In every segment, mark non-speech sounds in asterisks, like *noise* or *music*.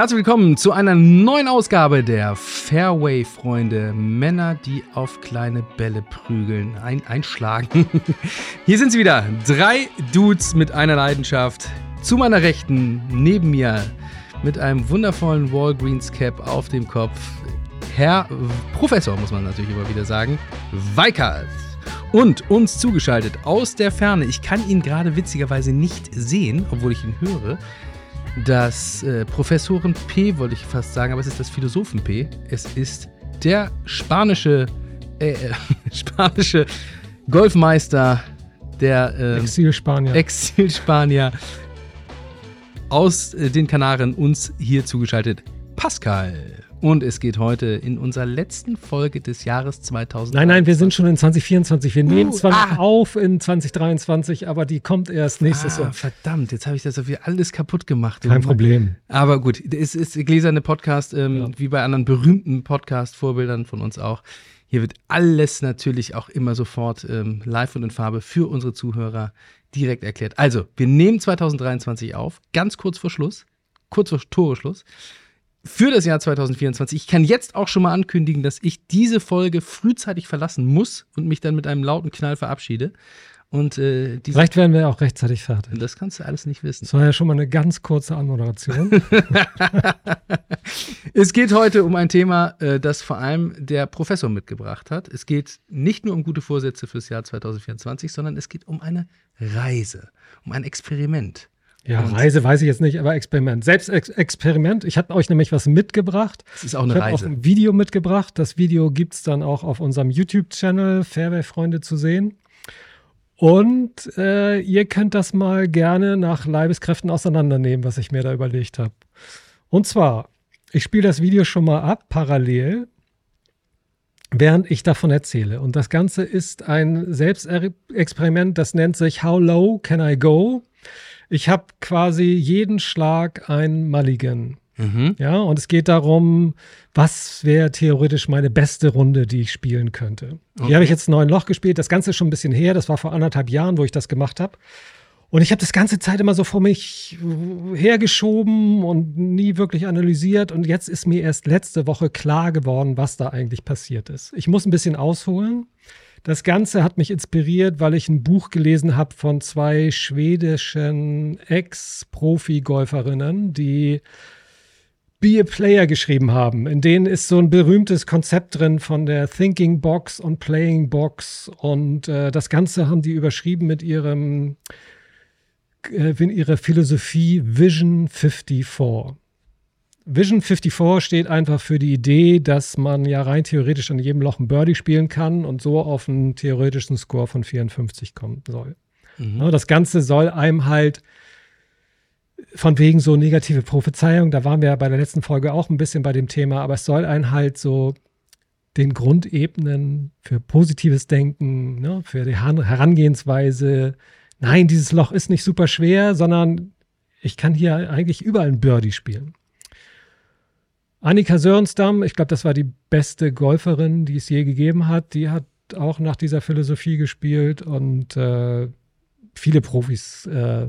Herzlich willkommen zu einer neuen Ausgabe der Fairway-Freunde. Männer, die auf kleine Bälle prügeln, ein, einschlagen. *laughs* Hier sind sie wieder. Drei Dudes mit einer Leidenschaft. Zu meiner Rechten, neben mir, mit einem wundervollen Walgreens-Cap auf dem Kopf. Herr Professor, muss man natürlich immer wieder sagen, Weikert. Und uns zugeschaltet aus der Ferne, ich kann ihn gerade witzigerweise nicht sehen, obwohl ich ihn höre, das äh, Professoren P, wollte ich fast sagen, aber es ist das Philosophen P. Es ist der spanische, äh, *laughs* spanische Golfmeister, der äh, Exil-Spanier. Exil-Spanier aus äh, den Kanaren uns hier zugeschaltet, Pascal. Und es geht heute in unserer letzten Folge des Jahres 2000. Nein, nein, wir sind schon in 2024. Wir uh, nehmen zwar ah. auf in 2023, aber die kommt erst nächstes ah, Jahr. Verdammt, jetzt habe ich das so viel alles kaputt gemacht. Kein Problem. Aber gut, es ist gläserne Podcast, ähm, ja. wie bei anderen berühmten Podcast-Vorbildern von uns auch. Hier wird alles natürlich auch immer sofort ähm, live und in Farbe für unsere Zuhörer direkt erklärt. Also, wir nehmen 2023 auf, ganz kurz vor Schluss, kurz vor Toreschluss für das Jahr 2024. Ich kann jetzt auch schon mal ankündigen, dass ich diese Folge frühzeitig verlassen muss und mich dann mit einem lauten Knall verabschiede. Und, äh, Vielleicht werden wir auch rechtzeitig fertig. Das kannst du alles nicht wissen. Das war ja schon mal eine ganz kurze Anmoderation. *laughs* es geht heute um ein Thema, äh, das vor allem der Professor mitgebracht hat. Es geht nicht nur um gute Vorsätze fürs Jahr 2024, sondern es geht um eine Reise, um ein Experiment. Ja, und Reise weiß ich jetzt nicht, aber Experiment. Selbst Ex Experiment. Ich habe euch nämlich was mitgebracht. Das ist auch eine ich Reise. Auch ein Video mitgebracht. Das Video gibt es dann auch auf unserem YouTube-Channel Fairway-Freunde zu sehen. Und äh, ihr könnt das mal gerne nach Leibeskräften auseinandernehmen, was ich mir da überlegt habe. Und zwar, ich spiele das Video schon mal ab, parallel, während ich davon erzähle. Und das Ganze ist ein Selbstexperiment, das nennt sich How Low Can I Go? Ich habe quasi jeden Schlag ein Mulligan. Mhm. Ja, und es geht darum, was wäre theoretisch meine beste Runde, die ich spielen könnte. Okay. Hier habe ich jetzt neun Loch gespielt. Das Ganze ist schon ein bisschen her. Das war vor anderthalb Jahren, wo ich das gemacht habe. Und ich habe das ganze Zeit immer so vor mich hergeschoben und nie wirklich analysiert. Und jetzt ist mir erst letzte Woche klar geworden, was da eigentlich passiert ist. Ich muss ein bisschen ausholen. Das Ganze hat mich inspiriert, weil ich ein Buch gelesen habe von zwei schwedischen Ex-Profi-Golferinnen, die Be a Player geschrieben haben. In denen ist so ein berühmtes Konzept drin von der Thinking Box und Playing Box. Und äh, das Ganze haben die überschrieben mit ihrem äh, ihrer Philosophie Vision 54. Vision 54 steht einfach für die Idee, dass man ja rein theoretisch an jedem Loch ein Birdie spielen kann und so auf einen theoretischen Score von 54 kommen soll. Mhm. Das Ganze soll einem halt von wegen so negative Prophezeiung, da waren wir ja bei der letzten Folge auch ein bisschen bei dem Thema, aber es soll einen halt so den Grundebenen für positives Denken, ne, für die Herangehensweise, nein, dieses Loch ist nicht super schwer, sondern ich kann hier eigentlich überall ein Birdie spielen. Annika Sörensdamm, ich glaube, das war die beste Golferin, die es je gegeben hat. Die hat auch nach dieser Philosophie gespielt und äh, viele Profis äh,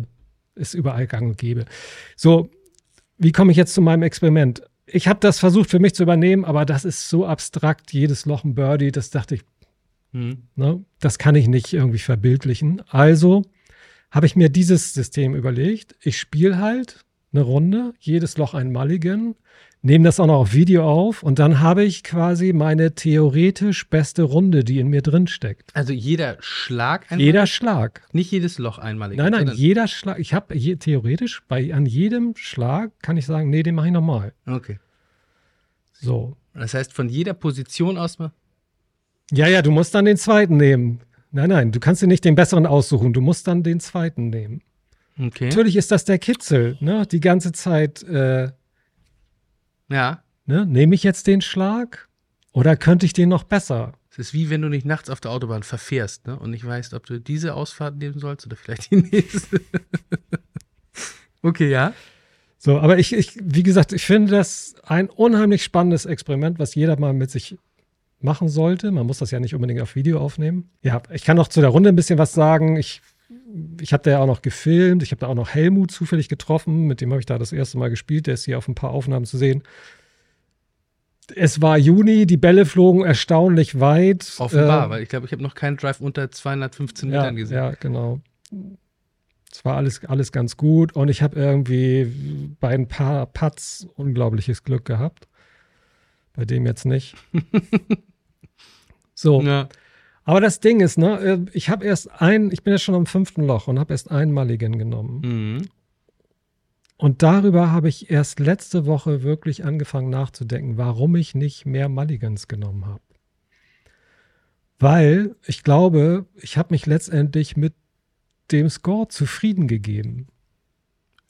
ist überall gang und gäbe. So, wie komme ich jetzt zu meinem Experiment? Ich habe das versucht für mich zu übernehmen, aber das ist so abstrakt, jedes Loch ein Birdie, das dachte ich, hm. ne, das kann ich nicht irgendwie verbildlichen. Also habe ich mir dieses System überlegt. Ich spiele halt eine Runde, jedes Loch ein Mulligan nehme das auch noch auf Video auf und dann habe ich quasi meine theoretisch beste Runde, die in mir drin steckt. Also jeder Schlag einmalig? Jeder Schlag. Nicht jedes Loch einmalig. Nein, nein, jeder Schlag. Ich habe je, theoretisch bei an jedem Schlag kann ich sagen, nee, den mache ich nochmal. Okay. So. Das heißt, von jeder Position aus mal? Ja, ja, du musst dann den zweiten nehmen. Nein, nein, du kannst dir nicht den besseren aussuchen. Du musst dann den zweiten nehmen. Okay. Natürlich ist das der Kitzel, ne? Die ganze Zeit äh, ja. Ne? Nehme ich jetzt den Schlag oder könnte ich den noch besser? Es ist wie wenn du nicht nachts auf der Autobahn verfährst ne? und nicht weißt, ob du diese Ausfahrt nehmen sollst oder vielleicht die *laughs* nächste. okay, ja. So, aber ich, ich, wie gesagt, ich finde das ein unheimlich spannendes Experiment, was jeder mal mit sich machen sollte. Man muss das ja nicht unbedingt auf Video aufnehmen. Ja, ich kann noch zu der Runde ein bisschen was sagen. Ich ich habe da ja auch noch gefilmt, ich habe da auch noch Helmut zufällig getroffen, mit dem habe ich da das erste Mal gespielt, der ist hier auf ein paar Aufnahmen zu sehen. Es war Juni, die Bälle flogen erstaunlich weit. Offenbar, äh, weil ich glaube, ich habe noch keinen Drive unter 215 ja, Metern gesehen. Ja, genau. Es war alles, alles ganz gut und ich habe irgendwie bei ein paar Putts unglaubliches Glück gehabt. Bei dem jetzt nicht. *laughs* so. Ja. Aber das Ding ist, ne, äh, ich habe erst ein, ich bin jetzt schon am fünften Loch und habe erst einen Mulligan genommen. Mhm. Und darüber habe ich erst letzte Woche wirklich angefangen nachzudenken, warum ich nicht mehr Mulligans genommen habe. Weil ich glaube, ich habe mich letztendlich mit dem Score zufrieden gegeben.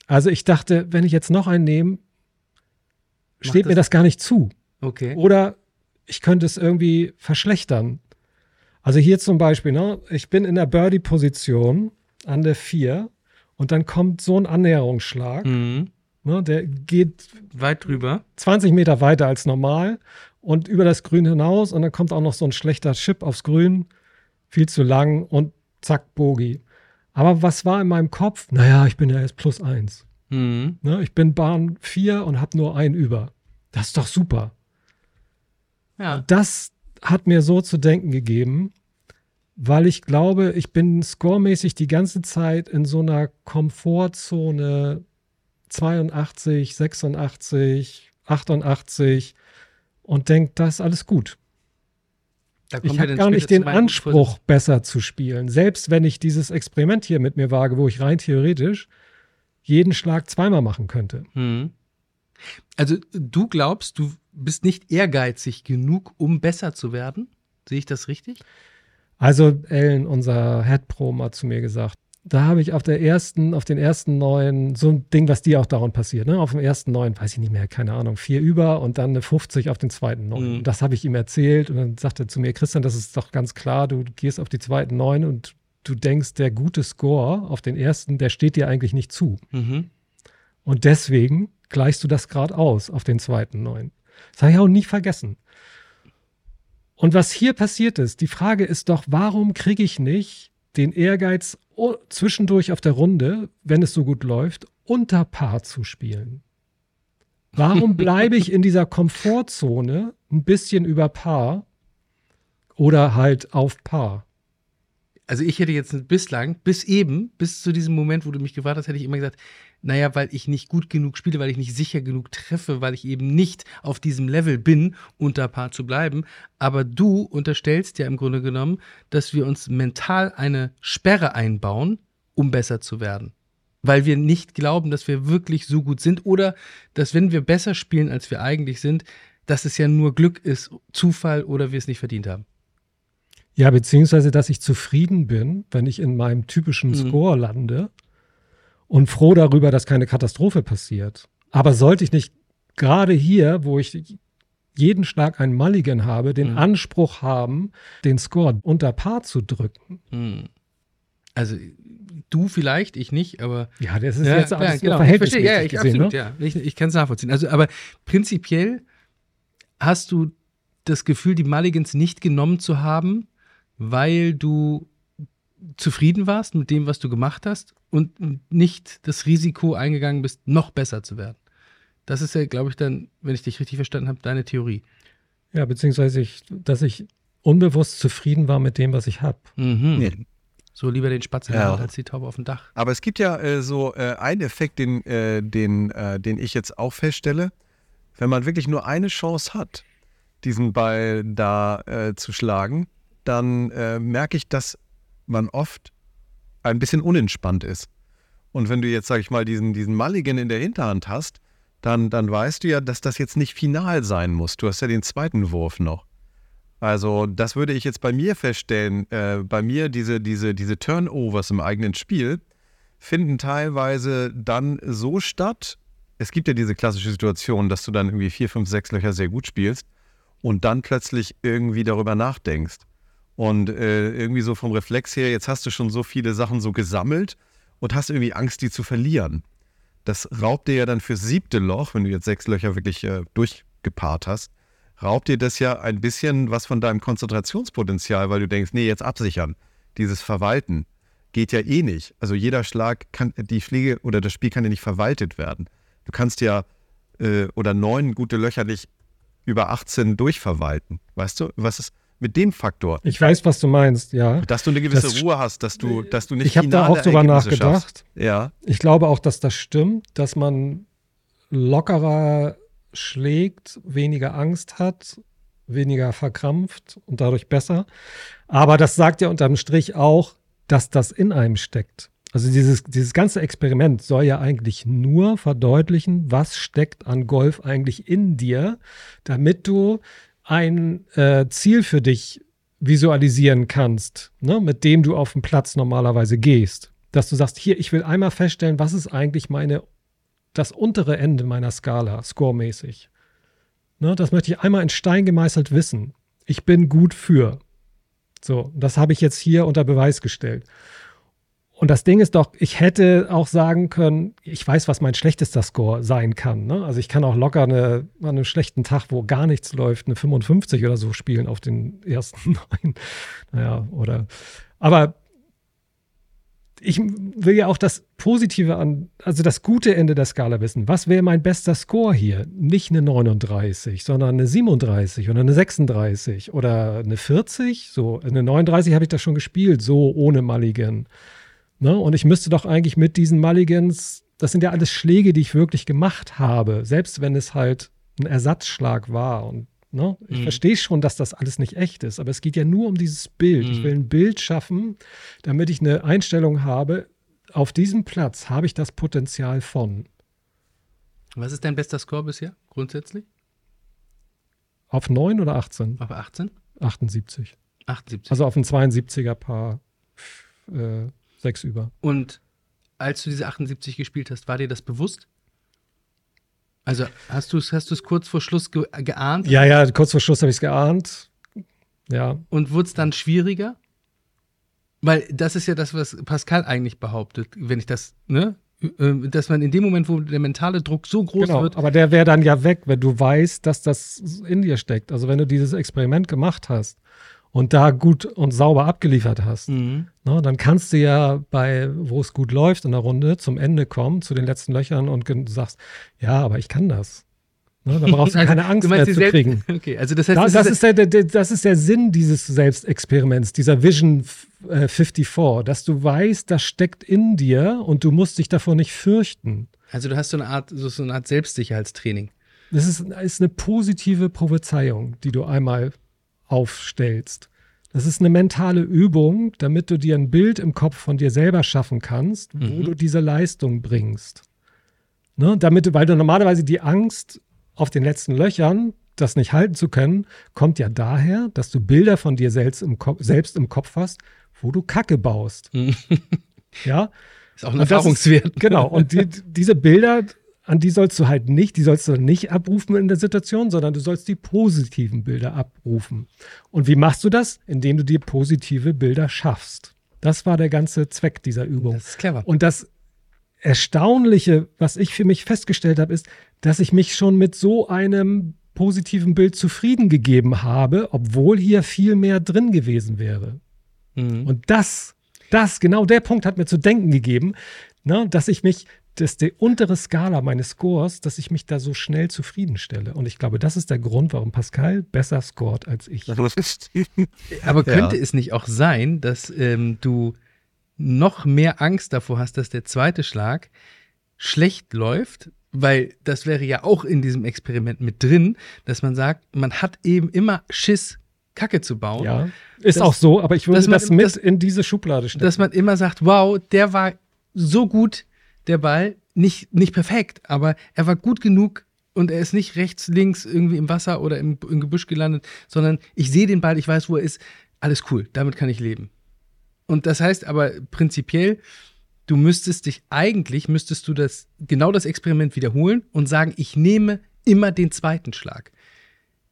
Also ich dachte, wenn ich jetzt noch einen nehme, steht mir das gar nicht zu. Okay. Oder ich könnte es irgendwie verschlechtern. Also hier zum Beispiel, ne, ich bin in der Birdie-Position an der 4 und dann kommt so ein Annäherungsschlag. Mhm. Ne, der geht weit drüber. 20 Meter weiter als normal und über das Grün hinaus und dann kommt auch noch so ein schlechter Chip aufs Grün. Viel zu lang und zack, Bogi. Aber was war in meinem Kopf? Naja, ich bin ja jetzt plus eins. Mhm. Ne, ich bin Bahn 4 und habe nur einen über. Das ist doch super. Ja. Das hat mir so zu denken gegeben, weil ich glaube, ich bin scoremäßig die ganze Zeit in so einer Komfortzone 82, 86, 88 und denke, das ist alles gut. Ich habe gar nicht den Anspruch, besser zu spielen. Selbst wenn ich dieses Experiment hier mit mir wage, wo ich rein theoretisch jeden Schlag zweimal machen könnte. Hm. Also du glaubst, du bist nicht ehrgeizig genug, um besser zu werden? Sehe ich das richtig? Also Ellen, unser Head Pro, hat zu mir gesagt, da habe ich auf der ersten, auf den ersten neun, so ein Ding, was dir auch dauernd passiert, ne? Auf dem ersten neun, weiß ich nicht mehr, keine Ahnung, vier über und dann eine 50 auf den zweiten neun. Mhm. Das habe ich ihm erzählt und dann sagte er zu mir, Christian, das ist doch ganz klar, du gehst auf die zweiten neun und du denkst, der gute Score auf den ersten, der steht dir eigentlich nicht zu. Mhm. Und deswegen gleichst du das gerade aus auf den zweiten neun. Das habe ich auch nie vergessen. Und was hier passiert ist, die Frage ist doch, warum kriege ich nicht den Ehrgeiz, zwischendurch auf der Runde, wenn es so gut läuft, unter Paar zu spielen? Warum bleibe ich in dieser Komfortzone ein bisschen über Paar oder halt auf Paar? Also ich hätte jetzt bislang, bis eben, bis zu diesem Moment, wo du mich gefragt hast, hätte ich immer gesagt, naja, weil ich nicht gut genug spiele, weil ich nicht sicher genug treffe, weil ich eben nicht auf diesem Level bin, unter Paar zu bleiben. Aber du unterstellst ja im Grunde genommen, dass wir uns mental eine Sperre einbauen, um besser zu werden. Weil wir nicht glauben, dass wir wirklich so gut sind oder dass wenn wir besser spielen, als wir eigentlich sind, dass es ja nur Glück ist, Zufall oder wir es nicht verdient haben. Ja, beziehungsweise, dass ich zufrieden bin, wenn ich in meinem typischen mhm. Score lande und froh darüber, dass keine Katastrophe passiert. Aber sollte ich nicht gerade hier, wo ich jeden Schlag einen Mulligan habe, den mhm. Anspruch haben, den Score unter Paar zu drücken? Mhm. Also du vielleicht, ich nicht, aber ja, das ist ja, jetzt alles genau, verhältnismäßig ja, ich, gesehen, absolut, ne? ja, ich, ich kann es nachvollziehen. Also, aber prinzipiell hast du das Gefühl, die Mulligans nicht genommen zu haben, weil du zufrieden warst mit dem, was du gemacht hast und nicht das Risiko eingegangen bist, noch besser zu werden. Das ist ja, glaube ich, dann, wenn ich dich richtig verstanden habe, deine Theorie. Ja, beziehungsweise, ich, dass ich unbewusst zufrieden war mit dem, was ich habe. Mhm. Nee. So lieber den Spatz in der ja. Hand als die Taube auf dem Dach. Aber es gibt ja äh, so äh, einen Effekt, den, äh, den, äh, den ich jetzt auch feststelle. Wenn man wirklich nur eine Chance hat, diesen Ball da äh, zu schlagen, dann äh, merke ich, dass man oft ein bisschen unentspannt ist. Und wenn du jetzt, sag ich mal, diesen, diesen Mulligan in der Hinterhand hast, dann, dann weißt du ja, dass das jetzt nicht final sein muss. Du hast ja den zweiten Wurf noch. Also, das würde ich jetzt bei mir feststellen. Äh, bei mir, diese, diese, diese Turnovers im eigenen Spiel finden teilweise dann so statt. Es gibt ja diese klassische Situation, dass du dann irgendwie vier, fünf, sechs Löcher sehr gut spielst und dann plötzlich irgendwie darüber nachdenkst. Und äh, irgendwie so vom Reflex her, jetzt hast du schon so viele Sachen so gesammelt und hast irgendwie Angst, die zu verlieren. Das raubt dir ja dann fürs siebte Loch, wenn du jetzt sechs Löcher wirklich äh, durchgepaart hast, raubt dir das ja ein bisschen was von deinem Konzentrationspotenzial, weil du denkst, nee, jetzt absichern, dieses Verwalten. geht ja eh nicht. Also jeder Schlag kann, die Schläge oder das Spiel kann ja nicht verwaltet werden. Du kannst ja äh, oder neun gute Löcher nicht über 18 durchverwalten. Weißt du, was ist mit dem Faktor? Ich weiß, was du meinst, ja. Dass du eine gewisse das Ruhe hast, dass du, dass du nicht Ich habe da auch drüber nachgedacht. Schaffst. Ja. Ich glaube auch, dass das stimmt, dass man lockerer schlägt, weniger Angst hat, weniger verkrampft und dadurch besser. Aber das sagt ja unterm Strich auch, dass das in einem steckt. Also dieses, dieses ganze Experiment soll ja eigentlich nur verdeutlichen, was steckt an Golf eigentlich in dir, damit du ein äh, Ziel für dich visualisieren kannst, ne, mit dem du auf den Platz normalerweise gehst. Dass du sagst, hier, ich will einmal feststellen, was ist eigentlich meine, das untere Ende meiner Skala, scoremäßig. Ne, das möchte ich einmal in Stein gemeißelt wissen. Ich bin gut für. So, das habe ich jetzt hier unter Beweis gestellt. Und das Ding ist doch, ich hätte auch sagen können, ich weiß, was mein schlechtester Score sein kann. Ne? Also ich kann auch locker eine, an einem schlechten Tag, wo gar nichts läuft, eine 55 oder so spielen auf den ersten *laughs* neun. Naja, oder. Aber ich will ja auch das Positive an, also das gute Ende der Skala wissen. Was wäre mein bester Score hier? Nicht eine 39, sondern eine 37 oder eine 36 oder eine 40. So, eine 39 habe ich das schon gespielt, so ohne Mulligan. Ne? Und ich müsste doch eigentlich mit diesen Mulligans, das sind ja alles Schläge, die ich wirklich gemacht habe, selbst wenn es halt ein Ersatzschlag war. Und ne? ich mhm. verstehe schon, dass das alles nicht echt ist, aber es geht ja nur um dieses Bild. Mhm. Ich will ein Bild schaffen, damit ich eine Einstellung habe, auf diesem Platz habe ich das Potenzial von. Was ist dein bester Score bisher, grundsätzlich? Auf 9 oder 18? Auf 18? 78. 78. Also auf ein 72er Paar. Äh, Sechs über. Und als du diese 78 gespielt hast, war dir das bewusst? Also hast du es hast kurz vor Schluss ge geahnt? Ja, ja, kurz vor Schluss habe ich es geahnt. Ja. Und wurde es dann schwieriger? Weil das ist ja das, was Pascal eigentlich behauptet, wenn ich das, ne? Äh, dass man in dem Moment, wo der mentale Druck so groß genau, wird. Aber der wäre dann ja weg, wenn du weißt, dass das in dir steckt. Also wenn du dieses Experiment gemacht hast und da gut und sauber abgeliefert hast, mhm. ne, dann kannst du ja bei, wo es gut läuft in der Runde, zum Ende kommen, zu den letzten Löchern und sagst, ja, aber ich kann das. Ne, da brauchst du *laughs* keine Angst mehr zu kriegen. *laughs* Okay, also das heißt, da, das, ist der, der, das ist der Sinn dieses Selbstexperiments, dieser Vision 54, äh, dass du weißt, das steckt in dir und du musst dich davor nicht fürchten. Also du hast so eine Art, so eine Art Selbstsicherheitstraining. Das ist, ist eine positive Prophezeiung, die du einmal aufstellst. Das ist eine mentale Übung, damit du dir ein Bild im Kopf von dir selber schaffen kannst, wo mhm. du diese Leistung bringst. Ne? Damit, weil du normalerweise die Angst auf den letzten Löchern, das nicht halten zu können, kommt ja daher, dass du Bilder von dir selbst im, Kopf, selbst im Kopf hast, wo du Kacke baust. ja. *laughs* Ist auch ein Erfahrungswert. Ist, genau. Und die, diese Bilder an die sollst du halt nicht, die sollst du nicht abrufen in der Situation, sondern du sollst die positiven Bilder abrufen. Und wie machst du das? Indem du dir positive Bilder schaffst. Das war der ganze Zweck dieser Übung. Das ist clever. Und das Erstaunliche, was ich für mich festgestellt habe, ist, dass ich mich schon mit so einem positiven Bild zufrieden gegeben habe, obwohl hier viel mehr drin gewesen wäre. Mhm. Und das, das, genau der Punkt hat mir zu denken gegeben, ne, dass ich mich das ist die untere Skala meines Scores, dass ich mich da so schnell zufriedenstelle. Und ich glaube, das ist der Grund, warum Pascal besser scored als ich. *laughs* Aber könnte ja. es nicht auch sein, dass ähm, du noch mehr Angst davor hast, dass der zweite Schlag schlecht läuft? Weil das wäre ja auch in diesem Experiment mit drin, dass man sagt, man hat eben immer Schiss, Kacke zu bauen. Ja, ist dass, auch so, aber ich würde das mit dass, in diese Schublade stecken. Dass man immer sagt, wow, der war so gut, der Ball. Nicht, nicht perfekt, aber er war gut genug und er ist nicht rechts, links irgendwie im Wasser oder im, im Gebüsch gelandet, sondern ich sehe den Ball, ich weiß, wo er ist. Alles cool, damit kann ich leben. Und das heißt aber prinzipiell, du müsstest dich eigentlich, müsstest du das, genau das Experiment wiederholen und sagen, ich nehme immer den zweiten Schlag.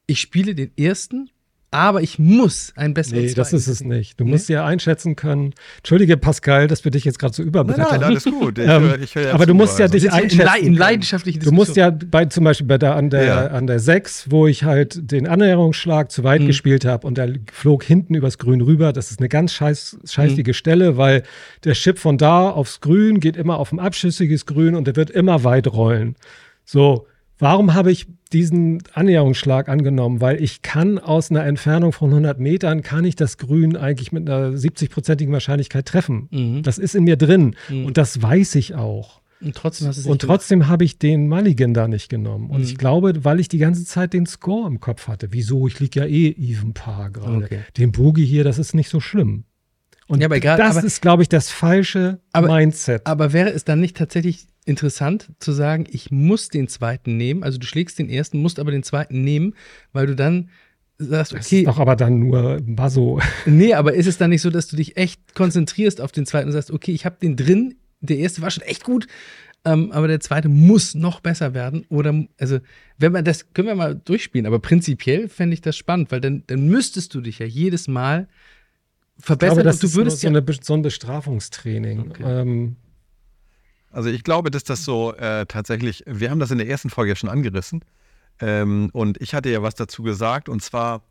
Ich spiele den ersten aber ich muss ein besseres Nee, das ist es nicht. Du nee? musst ja einschätzen können. Entschuldige, Pascal, dass wir dich jetzt gerade so überblättern. Nein, nein, alles gut. Ich, *laughs* ähm, ich ja aber du musst ja also. dich einschätzen. In, leidenschaftlichen Du musst ja bei, zum Beispiel bei der, an, der, ja. an der 6, wo ich halt den Annäherungsschlag zu weit mhm. gespielt habe und der flog hinten übers Grün rüber. Das ist eine ganz scheiß, scheißige mhm. Stelle, weil der Chip von da aufs Grün geht immer auf ein abschüssiges Grün und der wird immer weit rollen. So, Warum habe ich diesen Annäherungsschlag angenommen? Weil ich kann aus einer Entfernung von 100 Metern, kann ich das Grün eigentlich mit einer 70-prozentigen Wahrscheinlichkeit treffen. Mhm. Das ist in mir drin mhm. und das weiß ich auch. Und trotzdem, und trotzdem habe ich den Mulligan da nicht genommen. Und mhm. ich glaube, weil ich die ganze Zeit den Score im Kopf hatte. Wieso? Ich liege ja eh even Paar gerade. Okay. Den Boogie hier, das ist nicht so schlimm. Und ja, egal, das aber, ist, glaube ich, das falsche aber, Mindset. Aber wäre es dann nicht tatsächlich interessant zu sagen, ich muss den zweiten nehmen. Also du schlägst den ersten, musst aber den zweiten nehmen, weil du dann sagst, okay. Das ist doch aber dann nur Basso. *laughs* Nee, aber ist es dann nicht so, dass du dich echt konzentrierst auf den zweiten und sagst, okay, ich habe den drin, der erste war schon echt gut, ähm, aber der zweite muss noch besser werden. Oder, also, wenn man das, können wir mal durchspielen, aber prinzipiell fände ich das spannend, weil dann, dann müsstest du dich ja jedes Mal verbessern. Ich glaube, das und du würdest ist so, eine, so ein Bestrafungstraining. Okay. Ähm, also ich glaube, dass das so äh, tatsächlich, wir haben das in der ersten Folge ja schon angerissen. Ähm, und ich hatte ja was dazu gesagt, und zwar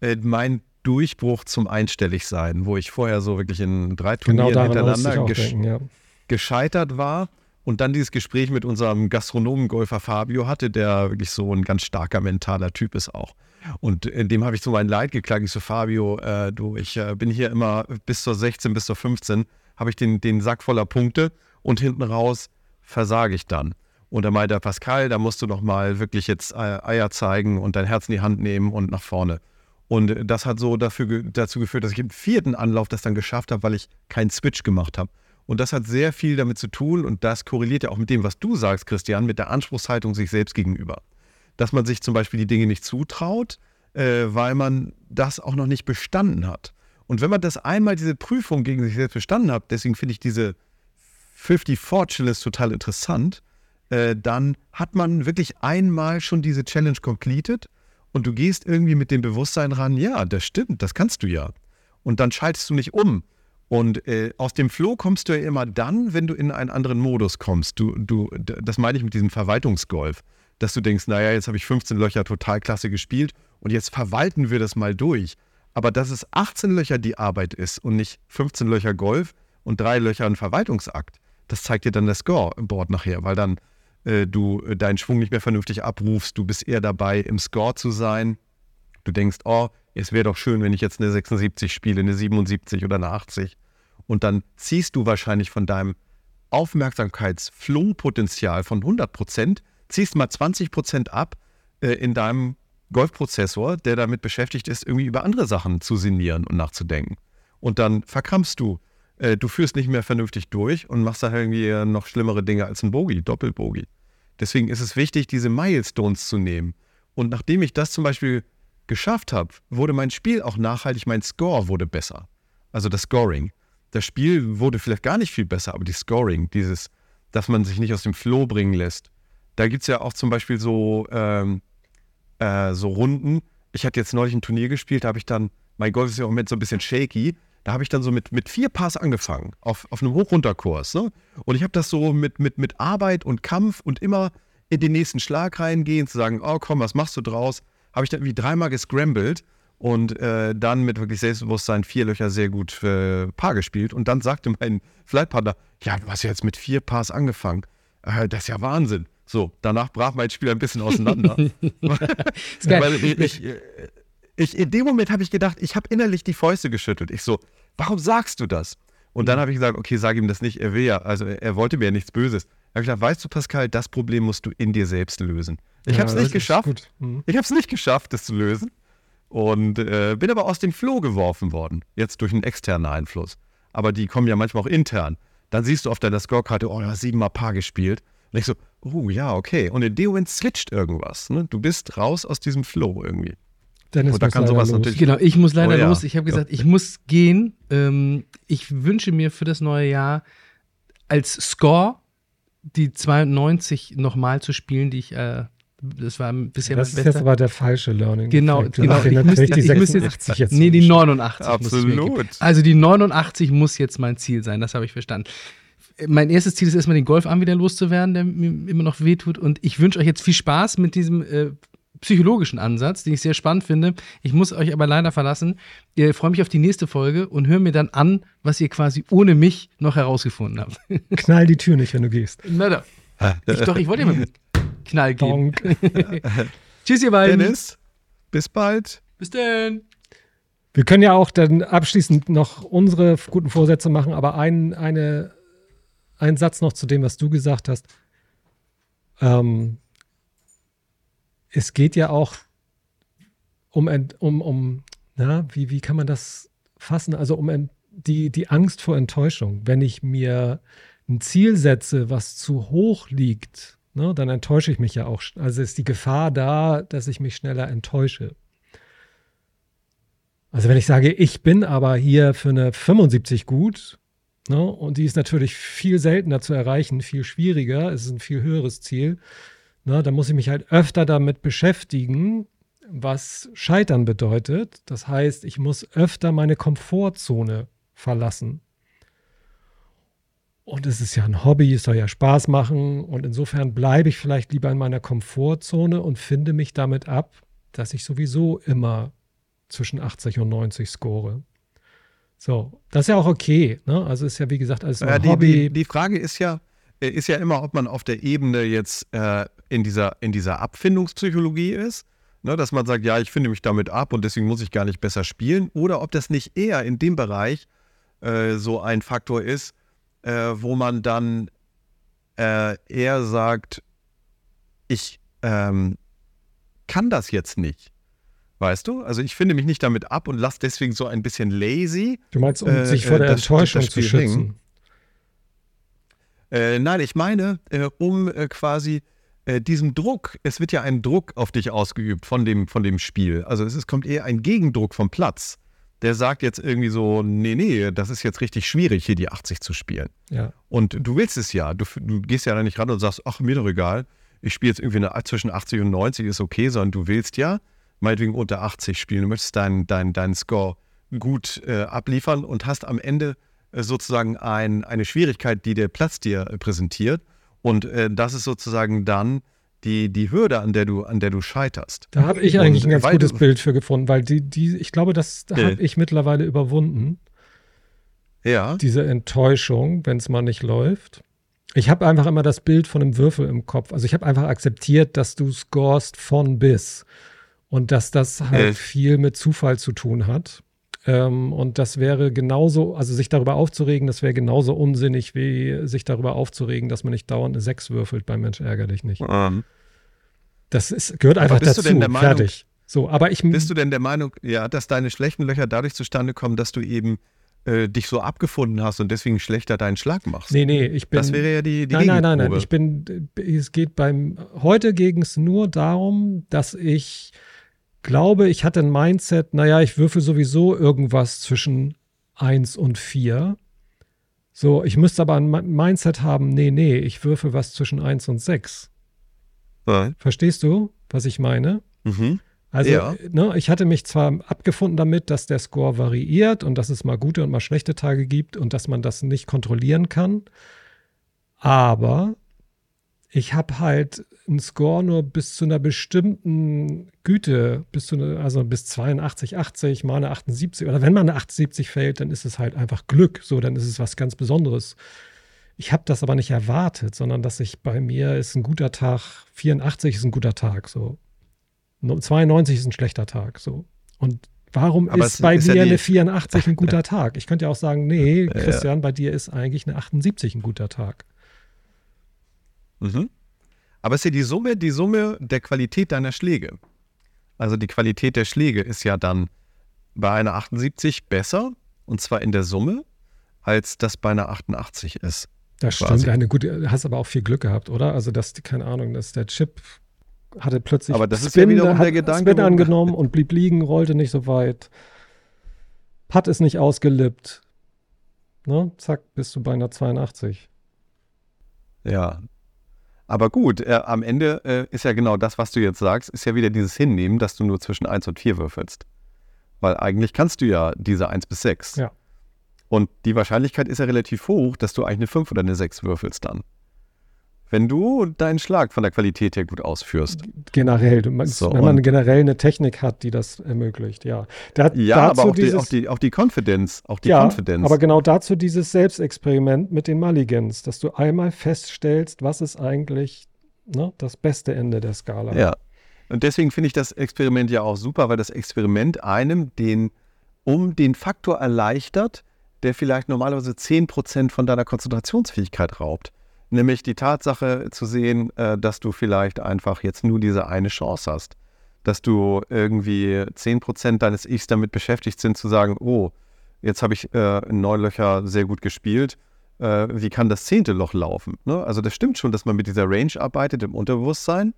äh, mein Durchbruch zum Einstelligsein, wo ich vorher so wirklich in drei genau Turnieren genau hintereinander gesch denken, ja. gescheitert war und dann dieses Gespräch mit unserem Gastronomengolfer Fabio hatte, der wirklich so ein ganz starker mentaler Typ ist auch. Und in dem habe ich so mein Leid geklagt. Ich so, Fabio, äh, du, ich äh, bin hier immer bis zur 16, bis zur 15, habe ich den, den Sack voller Punkte und hinten raus versage ich dann. Und da meinte er, Pascal, da musst du noch mal wirklich jetzt Eier zeigen und dein Herz in die Hand nehmen und nach vorne. Und das hat so dafür, dazu geführt, dass ich im vierten Anlauf das dann geschafft habe, weil ich keinen Switch gemacht habe. Und das hat sehr viel damit zu tun und das korreliert ja auch mit dem, was du sagst, Christian, mit der Anspruchshaltung sich selbst gegenüber. Dass man sich zum Beispiel die Dinge nicht zutraut, äh, weil man das auch noch nicht bestanden hat. Und wenn man das einmal, diese Prüfung gegen sich selbst bestanden hat, deswegen finde ich diese 54 Challenge total interessant, äh, dann hat man wirklich einmal schon diese Challenge completed und du gehst irgendwie mit dem Bewusstsein ran, ja, das stimmt, das kannst du ja. Und dann schaltest du nicht um. Und äh, aus dem Flow kommst du ja immer dann, wenn du in einen anderen Modus kommst. Du, du, das meine ich mit diesem Verwaltungsgolf, dass du denkst, naja, jetzt habe ich 15 Löcher total klasse gespielt und jetzt verwalten wir das mal durch. Aber dass es 18 Löcher die Arbeit ist und nicht 15 Löcher Golf und drei Löcher ein Verwaltungsakt, das zeigt dir dann das Scoreboard nachher, weil dann äh, du äh, deinen Schwung nicht mehr vernünftig abrufst, du bist eher dabei, im Score zu sein. Du denkst, oh, es wäre doch schön, wenn ich jetzt eine 76 spiele, eine 77 oder eine 80. Und dann ziehst du wahrscheinlich von deinem Aufmerksamkeitsflow-Potenzial von 100 Prozent, ziehst mal 20 Prozent ab äh, in deinem Golfprozessor, der damit beschäftigt ist, irgendwie über andere Sachen zu sinnieren und nachzudenken. Und dann verkrampfst du äh, du führst nicht mehr vernünftig durch und machst da irgendwie noch schlimmere Dinge als ein Bogie, Doppelbogie. Deswegen ist es wichtig, diese Milestones zu nehmen. Und nachdem ich das zum Beispiel geschafft habe, wurde mein Spiel auch nachhaltig, mein Score wurde besser. Also das Scoring. Das Spiel wurde vielleicht gar nicht viel besser, aber die Scoring, dieses, dass man sich nicht aus dem Flow bringen lässt. Da gibt es ja auch zum Beispiel so, ähm, äh, so Runden. Ich hatte jetzt neulich ein Turnier gespielt, da habe ich dann, mein Golf ist ja im Moment so ein bisschen shaky, da habe ich dann so mit, mit vier Pass angefangen, auf, auf einem Hoch-Runter-Kurs. Ne? Und ich habe das so mit, mit, mit Arbeit und Kampf und immer in den nächsten Schlag reingehen, zu sagen, oh komm, was machst du draus? Habe ich dann irgendwie dreimal gescrambled und äh, dann mit wirklich Selbstbewusstsein vier Löcher sehr gut äh, Paar gespielt. Und dann sagte mein Flightpartner, ja, du hast ja jetzt mit vier Pars angefangen. Äh, das ist ja Wahnsinn. So, danach brach mein Spiel ein bisschen auseinander. *laughs* Weil ich, ich, in dem Moment habe ich gedacht, ich habe innerlich die Fäuste geschüttelt. Ich so, warum sagst du das? Und dann mhm. habe ich gesagt, okay, sag ihm das nicht, er will ja, also er wollte mir ja nichts Böses. Da habe ich gesagt, weißt du, Pascal, das Problem musst du in dir selbst lösen. Ich ja, habe es nicht geschafft. Mhm. Ich habe es nicht geschafft, das zu lösen. Und äh, bin aber aus dem Floh geworfen worden. Jetzt durch einen externen Einfluss. Aber die kommen ja manchmal auch intern. Dann siehst du auf deiner Scorekarte, oh, du hast siebenmal Paar gespielt. Und ich so, oh ja, okay. Und in dem Moment switcht irgendwas. Ne? Du bist raus aus diesem Flow irgendwie. Dennis und da kann sowas los. natürlich. Genau, ich muss leider oh, ja. los. Ich habe gesagt, ich muss gehen. Ähm, ich wünsche mir für das neue Jahr als Score die 92 nochmal zu spielen, die ich äh, Das war bisher das ist jetzt aber der falsche Learning. Genau, genau. Ich müsste- die ich müsste 86 jetzt. Nee, die 89 muss es mir Absolut. geben. Also die 89 muss jetzt mein Ziel sein, das habe ich verstanden. Mein erstes Ziel ist erstmal den Golfarm wieder loszuwerden, der mir immer noch wehtut. Und ich wünsche euch jetzt viel Spaß mit diesem äh, psychologischen Ansatz, den ich sehr spannend finde. Ich muss euch aber leider verlassen. Ich freue mich auf die nächste Folge und höre mir dann an, was ihr quasi ohne mich noch herausgefunden habt. *laughs* Knall die Tür nicht, wenn du gehst. Na doch. Ich, doch, ich wollte ja mal einen Knall geben. Donk. *laughs* Tschüss, ihr beiden. Dennis, bis bald. Bis dann. Wir können ja auch dann abschließend noch unsere guten Vorsätze machen, aber ein, eine, ein Satz noch zu dem, was du gesagt hast. Ähm, es geht ja auch um, um, um na, wie, wie kann man das fassen? Also um die, die Angst vor Enttäuschung. Wenn ich mir ein Ziel setze, was zu hoch liegt, ne, dann enttäusche ich mich ja auch. Also ist die Gefahr da, dass ich mich schneller enttäusche. Also wenn ich sage, ich bin aber hier für eine 75 gut, ne, und die ist natürlich viel seltener zu erreichen, viel schwieriger, es ist ein viel höheres Ziel, ne, dann muss ich mich halt öfter damit beschäftigen, was Scheitern bedeutet. Das heißt, ich muss öfter meine Komfortzone verlassen. Und es ist ja ein Hobby, es soll ja Spaß machen und insofern bleibe ich vielleicht lieber in meiner Komfortzone und finde mich damit ab, dass ich sowieso immer zwischen 80 und 90 score. So, das ist ja auch okay. Ne? Also ist ja wie gesagt alles nur Ja, ein die, Hobby. die, die Frage ist ja, äh, ist ja immer, ob man auf der Ebene jetzt äh, in, dieser, in dieser Abfindungspsychologie ist, ne, dass man sagt, ja, ich finde mich damit ab und deswegen muss ich gar nicht besser spielen, oder ob das nicht eher in dem Bereich äh, so ein Faktor ist, äh, wo man dann äh, eher sagt, ich ähm, kann das jetzt nicht. Weißt du? Also ich finde mich nicht damit ab und lasse deswegen so ein bisschen lazy. du meinst, um äh, sich vor der das- Enttäuschung das zu schützen. hängen. Äh, nein, ich meine, äh, um äh, quasi äh, diesem Druck, es wird ja ein Druck auf dich ausgeübt von dem, von dem Spiel. Also es ist, kommt eher ein Gegendruck vom Platz. Der sagt jetzt irgendwie so, nee, nee, das ist jetzt richtig schwierig, hier die 80 zu spielen. Ja. Und du willst es ja. Du, du gehst ja da nicht ran und sagst, ach, mir doch egal. Ich spiele jetzt irgendwie eine, zwischen 80 und 90, ist okay, sondern du willst ja meinetwegen unter 80 spielen. Du möchtest deinen dein, dein Score gut äh, abliefern und hast am Ende äh, sozusagen ein, eine Schwierigkeit, die der Platz dir äh, präsentiert. Und äh, das ist sozusagen dann die, die Hürde, an der du, an der du scheiterst. Da habe ich Und eigentlich ein ganz gutes du- Bild für gefunden, weil die, die, ich glaube, das habe ich mittlerweile überwunden. Ja. diese Enttäuschung, wenn es mal nicht läuft. Ich habe einfach immer das Bild von einem Würfel im Kopf. Also ich habe einfach akzeptiert, dass du scorest von bis und dass das halt Äh. viel mit Zufall zu tun hat. Ähm, und das wäre genauso, also sich darüber aufzuregen, das wäre genauso unsinnig, wie sich darüber aufzuregen, dass man nicht dauernd eine 6 würfelt beim Mensch ärger dich nicht. Ähm, Das ist, gehört einfach bist du dazu. denn der Meinung- Fertig. So, aber ich Bist du denn der Meinung, ja, dass deine schlechten Löcher dadurch zustande kommen, dass du eben äh, dich so abgefunden hast und deswegen schlechter deinen Schlag machst? Nee, nee, ich bin. das wäre ja die, die nein, nein, nein, nein. Ich bin, es geht beim, heute ging es nur darum, dass ich glaube, ich hatte ein Mindset, naja, ich würfel sowieso irgendwas zwischen 1 und 4. So, ich müsste aber ein Mi- Mindset haben, nee, nee, ich würfel was zwischen 1 und 6. Ja. Verstehst du, was ich meine? Mhm. Also, Ja. ne, ich hatte mich zwar abgefunden damit, dass der Score variiert und dass es mal gute und mal schlechte Tage gibt und dass man das nicht kontrollieren kann. Aber ich habe halt einen Score nur bis zu einer bestimmten Güte, bis zu einer, also bis 82, 80, mal eine 78. Oder wenn man eine 78 fällt, dann ist es halt einfach Glück. So, dann ist es was ganz Besonderes. Ich habe das aber nicht erwartet, sondern dass ich bei mir ist ein guter Tag, 84 ist ein guter Tag, so. 92 ist ein schlechter Tag, so. Und warum Aber ist bei ist ja dir die- eine 84 ein guter *laughs* Tag? Ich könnte ja auch sagen, nee, Christian, bei dir ist eigentlich eine 78 ein guter Tag. Mhm. Aber es ist ja die Summe, die Summe der Qualität deiner Schläge. Also die Qualität der Schläge ist ja dann bei einer 78 besser, und zwar in der Summe, als das bei einer 88 ist. Das Quasi. stimmt, eine gute, hast aber auch viel Glück gehabt, oder? Also, dass, die- keine Ahnung, dass der Chip hatte plötzlich Aber das ist ja wiederum der Gedanke, Spin angenommen und blieb liegen, rollte nicht so weit. Putt ist nicht ausgelippt. Ne? Zack, bist du bei einer 82. Ja. Aber gut, äh, am Ende äh, ist ja genau das, was du jetzt sagst, ist ja wieder dieses Hinnehmen, dass du nur zwischen 1 und 4 würfelst. Weil eigentlich kannst du ja diese 1 bis 6. Ja. Und die Wahrscheinlichkeit ist ja relativ hoch, dass du eigentlich eine 5 oder eine 6 würfelst dann. Wenn du deinen Schlag von der Qualität her gut ausführst. Generell, So, wenn man generell eine Technik hat, die das ermöglicht, ja. Da, Ja, dazu aber auch die, dieses, auch, die, auch die Confidence. Auch die ja, Confidence. aber genau dazu dieses Selbstexperiment mit den Mulligans, dass du einmal feststellst, was ist eigentlich ne, das beste Ende der Skala. Ja. Und deswegen finde ich das Experiment ja auch super, weil das Experiment einem den, um den Faktor erleichtert, der vielleicht normalerweise 10% von deiner Konzentrationsfähigkeit raubt. Nämlich die Tatsache zu sehen, äh, dass du vielleicht einfach jetzt nur diese eine Chance hast. Dass du irgendwie 10% deines Ichs damit beschäftigt sind, zu sagen, oh, jetzt habe ich äh, neun Löcher sehr gut gespielt. Äh, wie kann das zehnte Loch laufen? Ne? Also das stimmt schon, dass man mit dieser Range arbeitet im Unterbewusstsein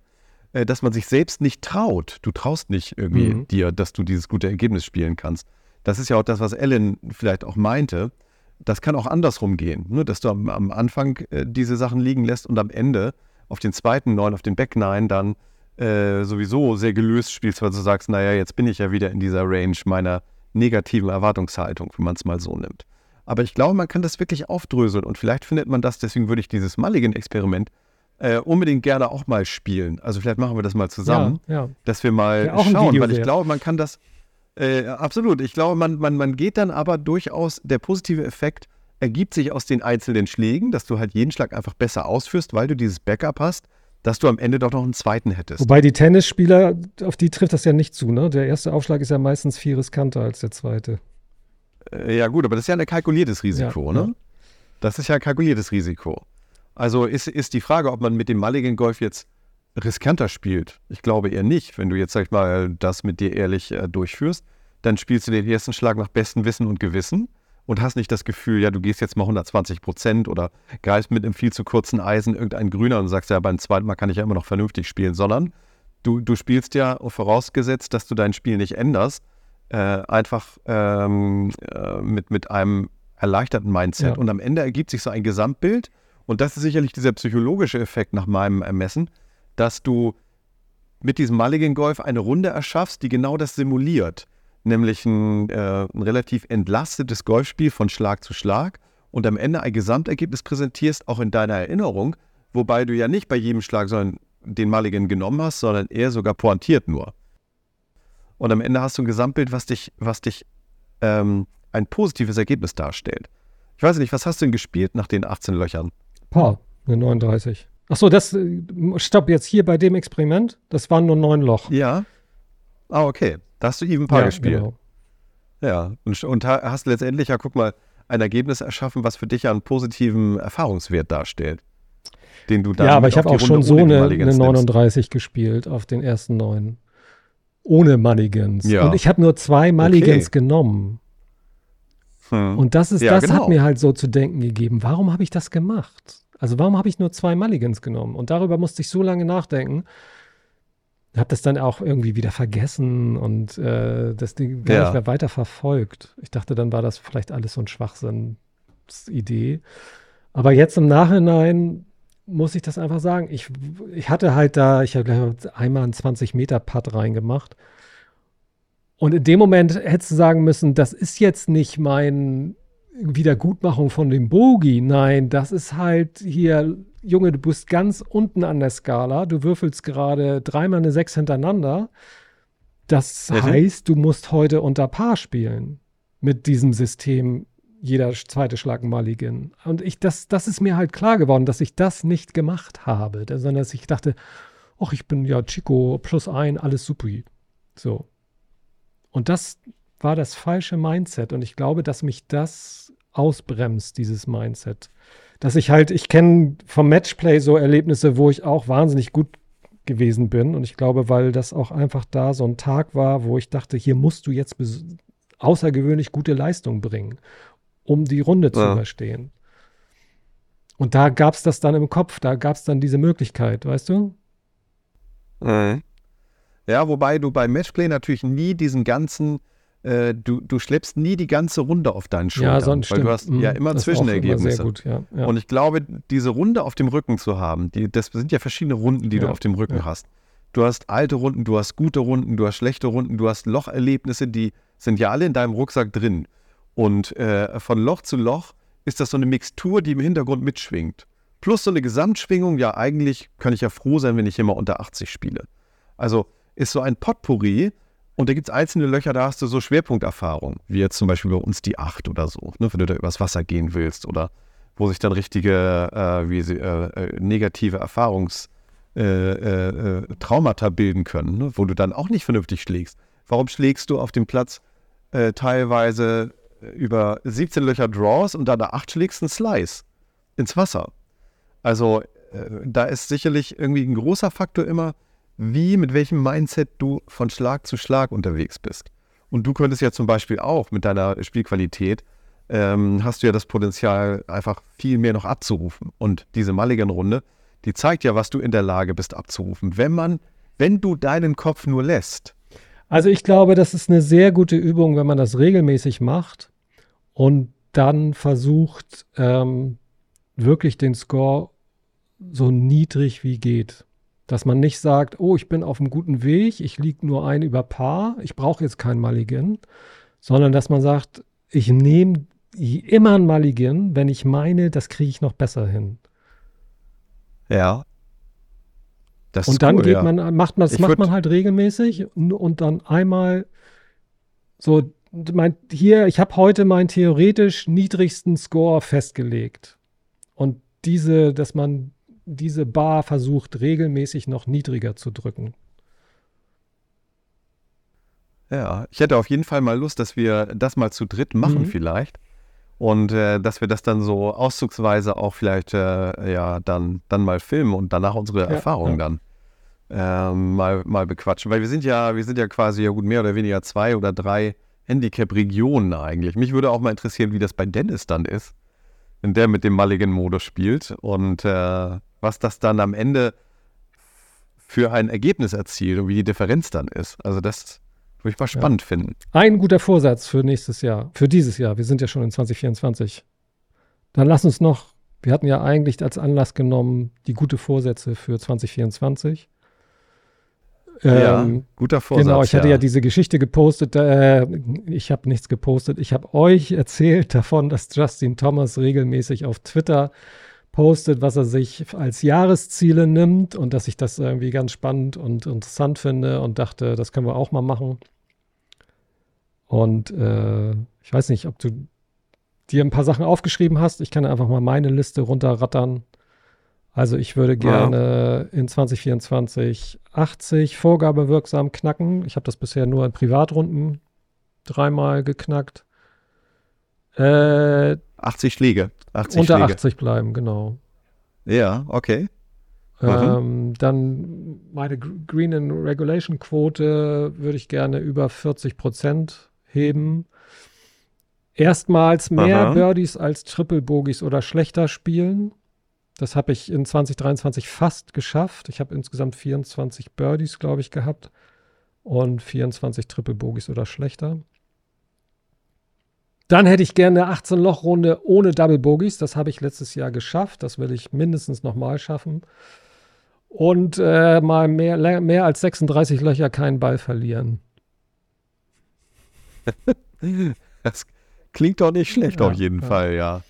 äh, dass man sich selbst nicht traut. Du traust nicht irgendwie Mhm. dir, dass du dieses gute Ergebnis spielen kannst. Das ist ja auch das, was Ellen vielleicht auch meinte. Das kann auch andersrum gehen, ne? dass du am, am Anfang äh, diese Sachen liegen lässt und am Ende auf den zweiten Neun, auf den Back Nine dann äh, sowieso sehr gelöst spielst, weil du sagst, naja, jetzt bin ich ja wieder in dieser Range meiner negativen Erwartungshaltung, wenn man es mal so nimmt. Aber ich glaube, man kann das wirklich aufdröseln und vielleicht findet man das, deswegen würde ich dieses Mulligan-Experiment äh, unbedingt gerne auch mal spielen. Also vielleicht machen wir das mal zusammen, Ja, ja. dass wir mal Ja, schauen, weil ich glaube, man kann das äh, absolut. Ich glaube, man, man, man geht dann aber durchaus, der positive Effekt ergibt sich aus den einzelnen Schlägen, dass du halt jeden Schlag einfach besser ausführst, weil du dieses Backup hast, dass du am Ende doch noch einen zweiten hättest. Wobei die Tennisspieler, auf die trifft das ja nicht zu, ne? Der erste Aufschlag ist ja meistens viel riskanter als der zweite. Äh, ja, gut, aber das ist ja ein kalkuliertes Risiko, Ja, ne? ja. Das ist ja ein kalkuliertes Risiko. Also ist, ist die Frage, ob man mit dem Mulligan Golf jetzt riskanter spielt. Ich glaube eher nicht. Wenn du jetzt, sag ich mal, das mit dir ehrlich äh, durchführst, dann spielst du den ersten Schlag nach bestem Wissen und Gewissen und hast nicht das Gefühl, ja, du gehst jetzt mal 120 Prozent oder greifst mit einem viel zu kurzen Eisen irgendein Grüner und sagst, ja, beim zweiten Mal kann ich ja immer noch vernünftig spielen, sondern du, du spielst ja, vorausgesetzt, dass du dein Spiel nicht änderst, äh, einfach ähm, äh, mit, mit einem erleichterten Mindset. Ja. Und am Ende ergibt sich so ein Gesamtbild. Und das ist sicherlich dieser psychologische Effekt nach meinem Ermessen, dass du mit diesem Mulligan Golf eine Runde erschaffst, die genau das simuliert. Nämlich ein, äh, ein relativ entlastetes Golfspiel von Schlag zu Schlag und am Ende ein Gesamtergebnis präsentierst, auch in deiner Erinnerung, wobei du ja nicht bei jedem Schlag sondern den Mulligan genommen hast, sondern eher sogar pointiert nur. Und am Ende hast du ein Gesamtbild, was dich, was dich ähm, ein positives Ergebnis darstellt. Ich weiß nicht, was hast du denn gespielt nach den 18 Löchern? Paar, eine 39. Achso, das, äh, stopp, jetzt hier bei dem Experiment, das waren nur neun Loch. Ja. Ah, okay. Da hast du Even Paar Ja, gespielt. genau. Ja. Und, und ha- hast letztendlich ja, guck mal, ein Ergebnis erschaffen, was für dich ja einen positiven Erfahrungswert darstellt. Den du dann Ja, aber ich habe auch die schon Runde so eine, eine nimmst. 39 gespielt auf den ersten neun. Ohne Mulligans. Ja. Und ich habe nur zwei Mulligans Okay. genommen. Hm. Und das ist, Ja, das genau. hat mir halt so zu denken gegeben. Warum habe ich das gemacht? Also warum habe ich nur zwei Mulligans genommen? Und darüber musste ich so lange nachdenken. Habe das dann auch irgendwie wieder vergessen und äh, das Ding gar Ja. nicht mehr weiter verfolgt. Ich dachte, dann war das vielleicht alles so ein Schwachsinn-Idee. Aber jetzt im Nachhinein muss ich das einfach sagen. Ich, ich hatte halt da, ich habe einmal einen 20-Meter-Putt reingemacht. Und in dem Moment hättest du sagen müssen, das ist jetzt nicht mein Wiedergutmachung von dem Bogie. Nein, das ist halt hier, Junge, du bist ganz unten an der Skala. Du würfelst gerade dreimal eine Sechs hintereinander. Das Mhm. heißt, du musst heute unter Paar spielen mit diesem System. Jeder zweite Schlag Mulligan. Und ich, das, das ist mir halt klar geworden, dass ich das nicht gemacht habe, sondern dass ich dachte, ach, ich bin ja Chico plus ein, alles supi. So. Und das war das falsche Mindset. Und ich glaube, dass mich das ausbremst, dieses Mindset. Dass ich halt, ich kenne vom Matchplay so Erlebnisse, wo ich auch wahnsinnig gut gewesen bin. Und ich glaube, weil das auch einfach da so ein Tag war, wo ich dachte, hier musst du jetzt außergewöhnlich gute Leistung bringen, um die Runde zu Ja. überstehen. Und da gab es das dann im Kopf, da gab es dann diese Möglichkeit, weißt du? Mhm. Ja, wobei du bei Matchplay natürlich nie diesen ganzen äh, du, du schleppst nie die ganze Runde auf deinen Schultern. Ja, sonst weil stimmt. du hast Mhm, ja immer das ist auch Zwischenergebnisse. Sehr gut, ja, ja. Und ich glaube, diese Runde auf dem Rücken zu haben, die, das sind ja verschiedene Runden, die du auf dem Rücken hast. Du hast alte Runden, du hast gute Runden, du hast schlechte Runden, du hast Locherlebnisse, die sind ja alle in deinem Rucksack drin. Und äh, von Loch zu Loch ist das so eine Mixtur, die im Hintergrund mitschwingt. Plus so eine Gesamtschwingung, ja eigentlich kann ich ja froh sein, wenn ich immer unter 80 spiele. Also ist so ein Potpourri und da gibt es einzelne Löcher, da hast du so Schwerpunkterfahrung, wie jetzt zum Beispiel bei uns die 8 oder so, ne, wenn du da übers Wasser gehen willst oder wo sich dann richtige äh, wie äh, äh, negative Erfahrungs äh, äh, äh, Traumata bilden können, ne, wo du dann auch nicht vernünftig schlägst. Warum schlägst du auf dem Platz teilweise über 17 Löcher Draws und dann da 8 schlägst einen Slice ins Wasser? Also da ist sicherlich irgendwie ein großer Faktor immer, wie, mit welchem Mindset du von Schlag zu Schlag unterwegs bist. Und du könntest ja zum Beispiel auch mit deiner Spielqualität, ähm, hast du ja das Potenzial, einfach viel mehr noch abzurufen. Und diese Mulligan-Runde, die zeigt ja, was du in der Lage bist abzurufen. Wenn man, wenn du deinen Kopf nur lässt. Also ich glaube, das ist eine sehr gute Übung, wenn man das regelmäßig macht und dann versucht, ähm, wirklich den Score so niedrig wie geht. Dass man nicht sagt, oh, ich bin auf einem guten Weg, ich liege nur ein über Paar, ich brauche jetzt kein Mulligan, sondern dass man sagt, ich nehme immer ein Mulligan, wenn ich meine, das kriege ich noch besser hin. Ja. Das Und dann cool, geht ja. man, macht man, das Ich macht man halt regelmäßig und, und dann einmal so, mein, hier, ich habe heute meinen theoretisch niedrigsten Score festgelegt. Und diese, dass man diese Bar versucht, regelmäßig noch niedriger zu drücken. Ja, ich hätte auf jeden Fall mal Lust, dass wir das mal zu dritt machen Mhm. vielleicht. Und äh, dass wir das dann so auszugsweise auch vielleicht äh, ja dann, dann mal filmen und danach unsere Ja, Erfahrungen ja. dann ähm, mal, mal bequatschen. Weil wir sind ja, wir sind ja quasi ja gut mehr oder weniger zwei oder drei Handicap-Regionen eigentlich. Mich würde auch mal interessieren, wie das bei Dennis dann ist, wenn der mit dem Mulligan-Modus spielt und äh, was das dann am Ende für ein Ergebnis erzielt und wie die Differenz dann ist. Also das würde ich mal spannend finden. Ein guter Vorsatz für nächstes Jahr, für dieses Jahr. Wir sind ja schon in 2024. Dann lass uns noch, wir hatten ja eigentlich als Anlass genommen, die gute Vorsätze für 2024. ja, Ähm, guter Vorsatz. Genau, ich hatte ja, diese Geschichte gepostet. Äh, ich habe nichts gepostet. Ich habe euch erzählt davon, dass Justin Thomas regelmäßig auf Twitter postet, was er sich als Jahresziele nimmt und dass ich das irgendwie ganz spannend und interessant finde und dachte, das können wir auch mal machen. Und äh, ich weiß nicht, ob du dir ein paar Sachen aufgeschrieben hast. Ich kann einfach mal meine Liste runterrattern. Also ich würde gerne in 2024 80 vorgabewirksam knacken. Ich habe das bisher nur in Privatrunden dreimal geknackt. Äh, 80 Schläge. 80 unter Schläge. 80 bleiben, genau. Ja, okay. Ähm, dann meine Gr- Green and Regulation Quote würde ich gerne über 40 Prozent heben. Erstmals mehr Aha. Birdies als Triple Bogies oder schlechter spielen. Das habe ich in 2023 fast geschafft. Ich habe insgesamt 24 Birdies, glaube ich, gehabt und 24 Triple Bogies oder schlechter. Dann hätte ich gerne eine 18-Loch-Runde ohne Double Bogies. Das habe ich letztes Jahr geschafft. Das will ich mindestens nochmal schaffen. Und äh, mal mehr, mehr als 36 Löcher keinen Ball verlieren. *laughs* Das klingt doch nicht schlecht Ja, auf jeden ja. Fall, ja.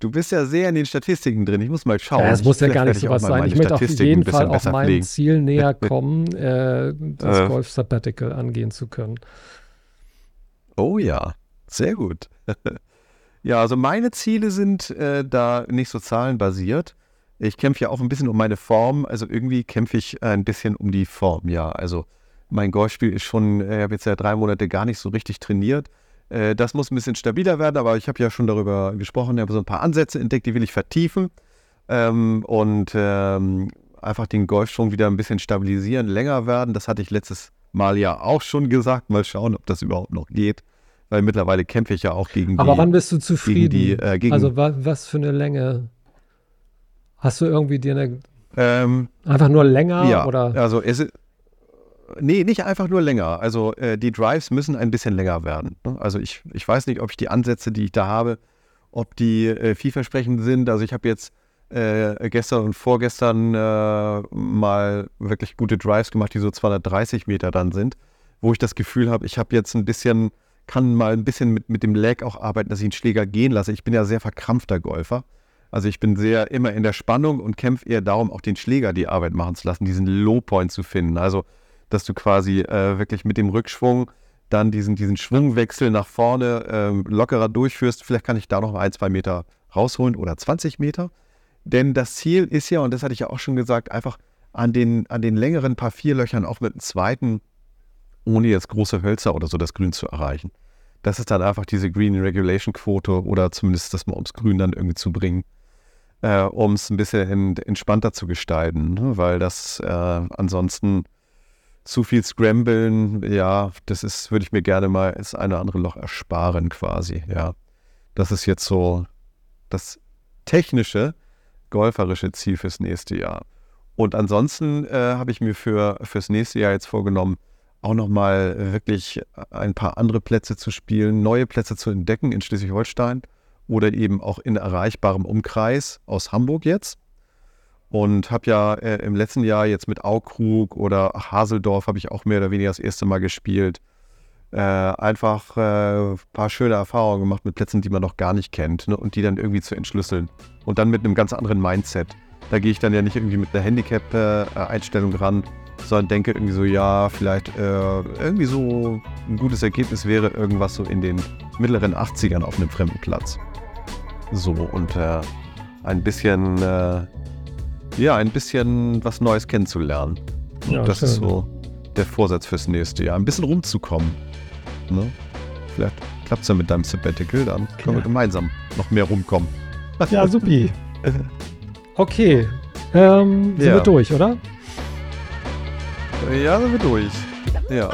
Du bist ja sehr in den Statistiken drin. Ich muss mal schauen. Ja, es muss ja gar nicht sowas mal sein. Ich möchte auf jeden Fall auf mein pflegen. Ziel näher *laughs* kommen, äh, das Äh. Golf Sabbatical angehen zu können. Oh ja, sehr gut. *laughs* ja, also meine Ziele sind äh, da nicht so zahlenbasiert. Ich kämpfe ja auch ein bisschen um meine Form. Also irgendwie kämpfe ich ein bisschen um die Form, ja. Also mein Golfspiel ist schon, äh, ich habe jetzt ja drei Monate gar nicht so richtig trainiert. Äh, das muss ein bisschen stabiler werden, aber ich habe ja schon darüber gesprochen, ich habe so ein paar Ansätze entdeckt, die will ich vertiefen. Ähm, und ähm, einfach den Golfschwung wieder ein bisschen stabilisieren, länger werden. Das hatte ich letztes Mal ja auch schon gesagt. Mal schauen, ob das überhaupt noch geht. Weil mittlerweile kämpfe ich ja auch gegen die. Aber wann bist du zufrieden? die, äh, gegen- also wa was für eine Länge? Hast du irgendwie dir eine, ähm, einfach nur länger ja, oder? also es ist, nee, nicht einfach nur länger. Also äh, die Drives müssen ein bisschen länger werden. Ne? Also ich, ich weiß nicht, ob ich die Ansätze, die ich da habe, ob die äh, vielversprechend sind. Also ich habe jetzt äh, gestern und vorgestern äh, mal wirklich gute Drives gemacht, die so 230 Meter dann sind, wo ich das Gefühl habe, ich habe jetzt ein bisschen, kann mal ein bisschen mit, mit dem Lag auch arbeiten, dass ich einen Schläger gehen lasse. Ich bin ja sehr verkrampfter Golfer. Also ich bin sehr immer in der Spannung und kämpfe eher darum, auch den Schläger die Arbeit machen zu lassen, diesen Low Point zu finden. Also, dass du quasi äh, wirklich mit dem Rückschwung dann diesen, diesen Schwungwechsel nach vorne äh, lockerer durchführst. Vielleicht kann ich da noch ein, zwei Meter rausholen oder 20 Meter. Denn das Ziel ist ja, und das hatte ich ja auch schon gesagt, einfach an den, an den längeren paar Vierlöchern auch mit dem zweiten, ohne jetzt große Hölzer oder so das Grün zu erreichen. Das ist dann einfach diese Green Regulation Quote oder zumindest das mal ums Grün dann irgendwie zu bringen äh, um es ein bisschen entspannter zu gestalten, ne? weil das äh, ansonsten zu viel Scramblen, ja, das ist, würde ich mir gerne mal das eine oder andere Loch ersparen quasi, ja. Das ist jetzt so das technische, golferische Ziel fürs nächste Jahr. Und ansonsten äh, habe ich mir für fürs nächste Jahr jetzt vorgenommen, auch nochmal wirklich ein paar andere Plätze zu spielen, neue Plätze zu entdecken in Schleswig-Holstein oder eben auch in erreichbarem Umkreis aus Hamburg jetzt. Und habe ja äh, im letzten Jahr jetzt mit Aukrug oder Haseldorf habe ich auch mehr oder weniger das erste Mal gespielt. Äh, einfach ein äh, paar schöne Erfahrungen gemacht mit Plätzen, die man noch gar nicht kennt ne? und die dann irgendwie zu entschlüsseln. Und dann mit einem ganz anderen Mindset. Da gehe ich dann ja nicht irgendwie mit einer Handicap-Einstellung ran, sondern denke irgendwie so, ja, vielleicht äh, irgendwie so ein gutes Ergebnis wäre irgendwas so in den mittleren 80ern auf einem fremden Platz. So, und äh, ein bisschen, äh, ja, ein bisschen was Neues kennenzulernen. Ja, das schön. ist so der Vorsatz fürs nächste Jahr. Ein bisschen rumzukommen. Ne? Vielleicht klappt es ja mit deinem Sabbatical, dann können ja. wir gemeinsam noch mehr rumkommen. Ja, supi. *laughs* Okay, ähm, sind ja. wir durch, oder? Ja, sind wir durch. Ja.